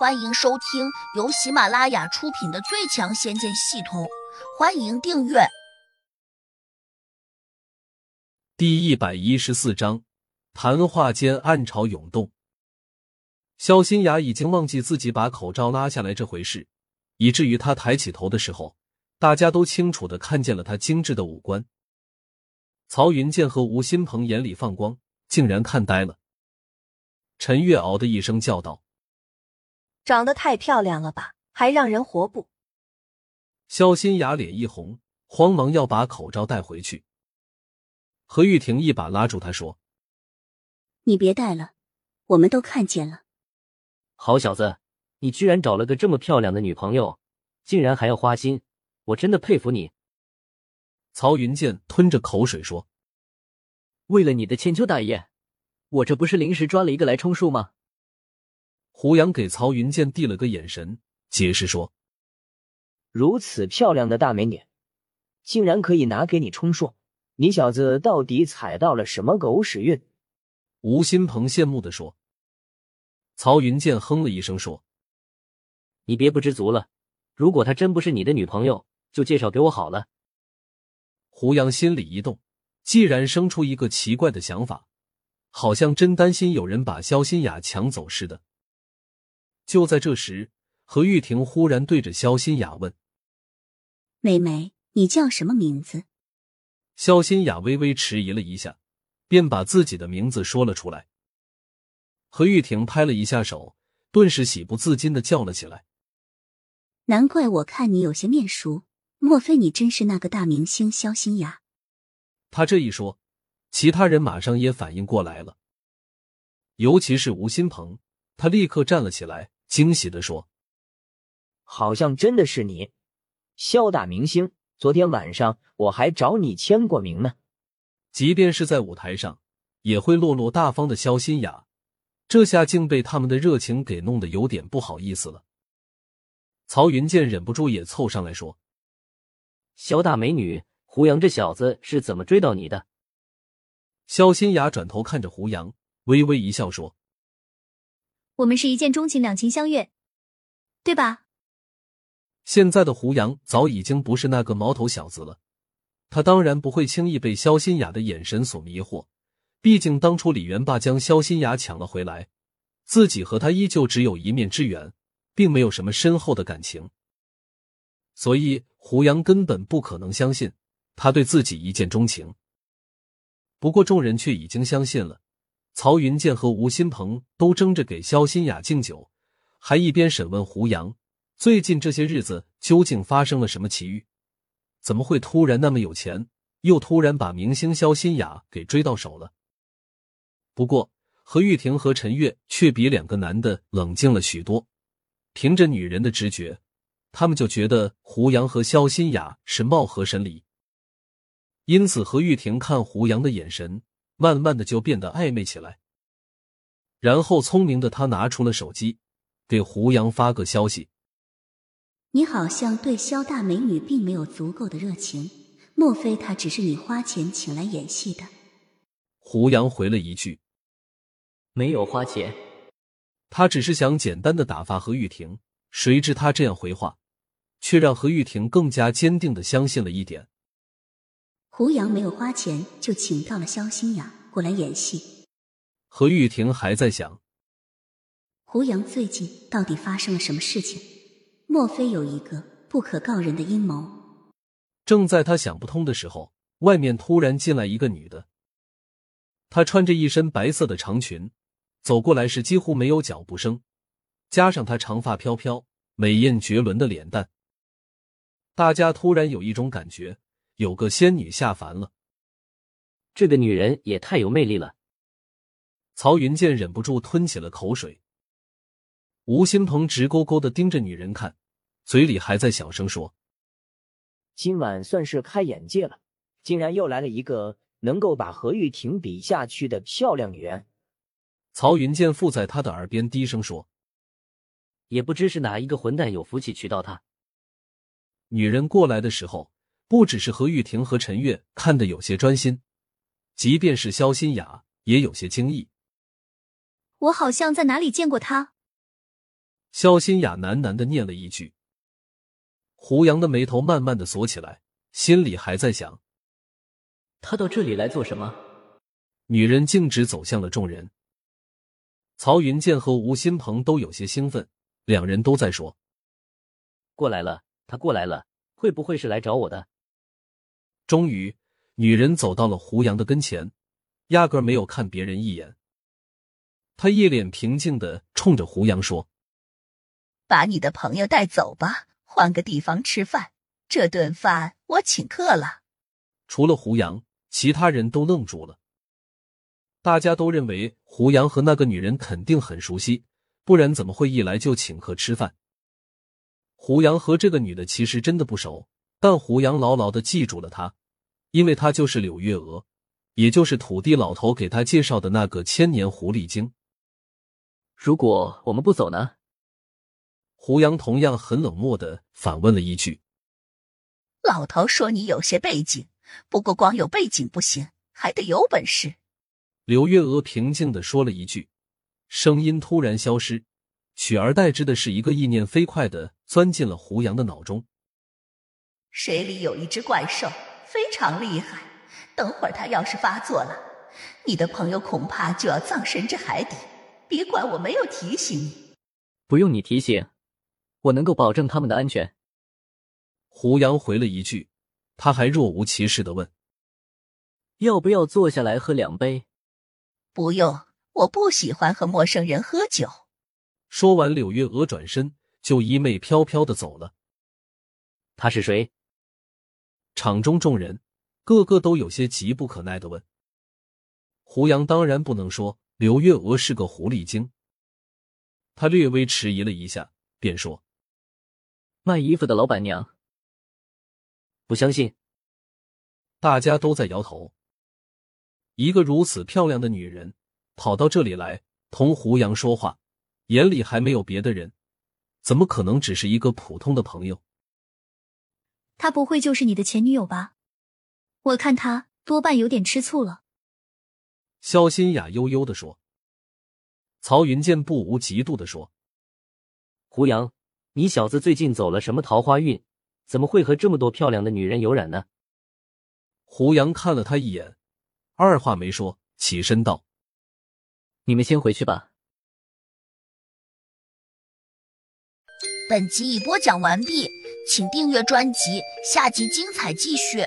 欢迎收听由喜马拉雅出品的《最强仙剑系统》，欢迎订阅。第一百一十四章，谈话间暗潮涌动。肖新雅已经忘记自己把口罩拉下来这回事，以至于他抬起头的时候，大家都清楚的看见了他精致的五官。曹云剑和吴新鹏眼里放光，竟然看呆了。陈月敖的一声叫道。长得太漂亮了吧，还让人活不？肖新雅脸一红，慌忙要把口罩带回去。何玉婷一把拉住他说：“你别戴了，我们都看见了。”好小子，你居然找了个这么漂亮的女朋友，竟然还要花心，我真的佩服你。曹云剑吞着口水说：“为了你的千秋大业，我这不是临时抓了一个来充数吗？”胡杨给曹云剑递了个眼神，解释说：“如此漂亮的大美女，竟然可以拿给你充数，你小子到底踩到了什么狗屎运？”吴新鹏羡慕的说。曹云剑哼了一声说：“你别不知足了，如果她真不是你的女朋友，就介绍给我好了。”胡杨心里一动，既然生出一个奇怪的想法，好像真担心有人把肖新雅抢走似的。就在这时，何玉婷忽然对着肖新雅问：“妹妹，你叫什么名字？”肖新雅微微迟疑了一下，便把自己的名字说了出来。何玉婷拍了一下手，顿时喜不自禁的叫了起来：“难怪我看你有些面熟，莫非你真是那个大明星肖新雅？”他这一说，其他人马上也反应过来了，尤其是吴新鹏，他立刻站了起来。惊喜的说：“好像真的是你，肖大明星。昨天晚上我还找你签过名呢。即便是在舞台上，也会落落大方的肖新雅，这下竟被他们的热情给弄得有点不好意思了。”曹云剑忍不住也凑上来说：“肖大美女，胡杨这小子是怎么追到你的？”肖新雅转头看着胡杨，微微一笑说。我们是一见钟情，两情相悦，对吧？现在的胡杨早已经不是那个毛头小子了，他当然不会轻易被肖新雅的眼神所迷惑。毕竟当初李元霸将肖新雅抢了回来，自己和他依旧只有一面之缘，并没有什么深厚的感情，所以胡杨根本不可能相信他对自己一见钟情。不过众人却已经相信了。曹云剑和吴新鹏都争着给肖新雅敬酒，还一边审问胡杨：最近这些日子究竟发生了什么奇遇？怎么会突然那么有钱，又突然把明星肖新雅给追到手了？不过何玉婷和陈月却比两个男的冷静了许多。凭着女人的直觉，他们就觉得胡杨和肖新雅是貌合神离。因此，何玉婷看胡杨的眼神。慢慢的就变得暧昧起来，然后聪明的他拿出了手机，给胡杨发个消息：“你好像对肖大美女并没有足够的热情，莫非她只是你花钱请来演戏的？”胡杨回了一句：“没有花钱，他只是想简单的打发何玉婷。”谁知他这样回话，却让何玉婷更加坚定的相信了一点。胡杨没有花钱就请到了肖新雅过来演戏。何玉婷还在想，胡杨最近到底发生了什么事情？莫非有一个不可告人的阴谋？正在他想不通的时候，外面突然进来一个女的。她穿着一身白色的长裙，走过来时几乎没有脚步声，加上她长发飘飘、美艳绝伦的脸蛋，大家突然有一种感觉。有个仙女下凡了，这个女人也太有魅力了。曹云剑忍不住吞起了口水。吴新鹏直勾勾的盯着女人看，嘴里还在小声说：“今晚算是开眼界了，竟然又来了一个能够把何玉婷比下去的漂亮女人。”曹云剑附在他的耳边低声说：“也不知是哪一个混蛋有福气娶到她。”女人过来的时候。不只是何玉婷和陈月看得有些专心，即便是肖新雅也有些惊异。我好像在哪里见过他。肖新雅喃喃的念了一句。胡杨的眉头慢慢的锁起来，心里还在想：他到这里来做什么？女人径直走向了众人。曹云剑和吴新鹏都有些兴奋，两人都在说：“过来了，他过来了，会不会是来找我的？”终于，女人走到了胡杨的跟前，压根没有看别人一眼。她一脸平静的冲着胡杨说：“把你的朋友带走吧。”换个地方吃饭，这顿饭我请客了。除了胡杨，其他人都愣住了。大家都认为胡杨和那个女人肯定很熟悉，不然怎么会一来就请客吃饭？胡杨和这个女的其实真的不熟，但胡杨牢牢的记住了她，因为他就是柳月娥，也就是土地老头给他介绍的那个千年狐狸精。如果我们不走呢？胡杨同样很冷漠的反问了一句：“老头说你有些背景，不过光有背景不行，还得有本事。”柳月娥平静的说了一句，声音突然消失，取而代之的是一个意念飞快的钻进了胡杨的脑中：“水里有一只怪兽，非常厉害。等会儿他要是发作了，你的朋友恐怕就要葬身这海底。别怪我没有提醒你。”不用你提醒。我能够保证他们的安全。胡杨回了一句，他还若无其事的问：“要不要坐下来喝两杯？”“不用，我不喜欢和陌生人喝酒。”说完，柳月娥转身就衣袂飘飘的走了。他是谁？场中众人个个都有些急不可耐的问。胡杨当然不能说刘月娥是个狐狸精，他略微迟疑了一下，便说。卖衣服的老板娘，不相信。大家都在摇头。一个如此漂亮的女人跑到这里来同胡杨说话，眼里还没有别的人，怎么可能只是一个普通的朋友？她不会就是你的前女友吧？我看她多半有点吃醋了。肖新雅悠悠的说。曹云剑不无嫉妒的说：“胡杨。”你小子最近走了什么桃花运？怎么会和这么多漂亮的女人有染呢？胡杨看了他一眼，二话没说，起身道：“你们先回去吧。”本集已播讲完毕，请订阅专辑，下集精彩继续。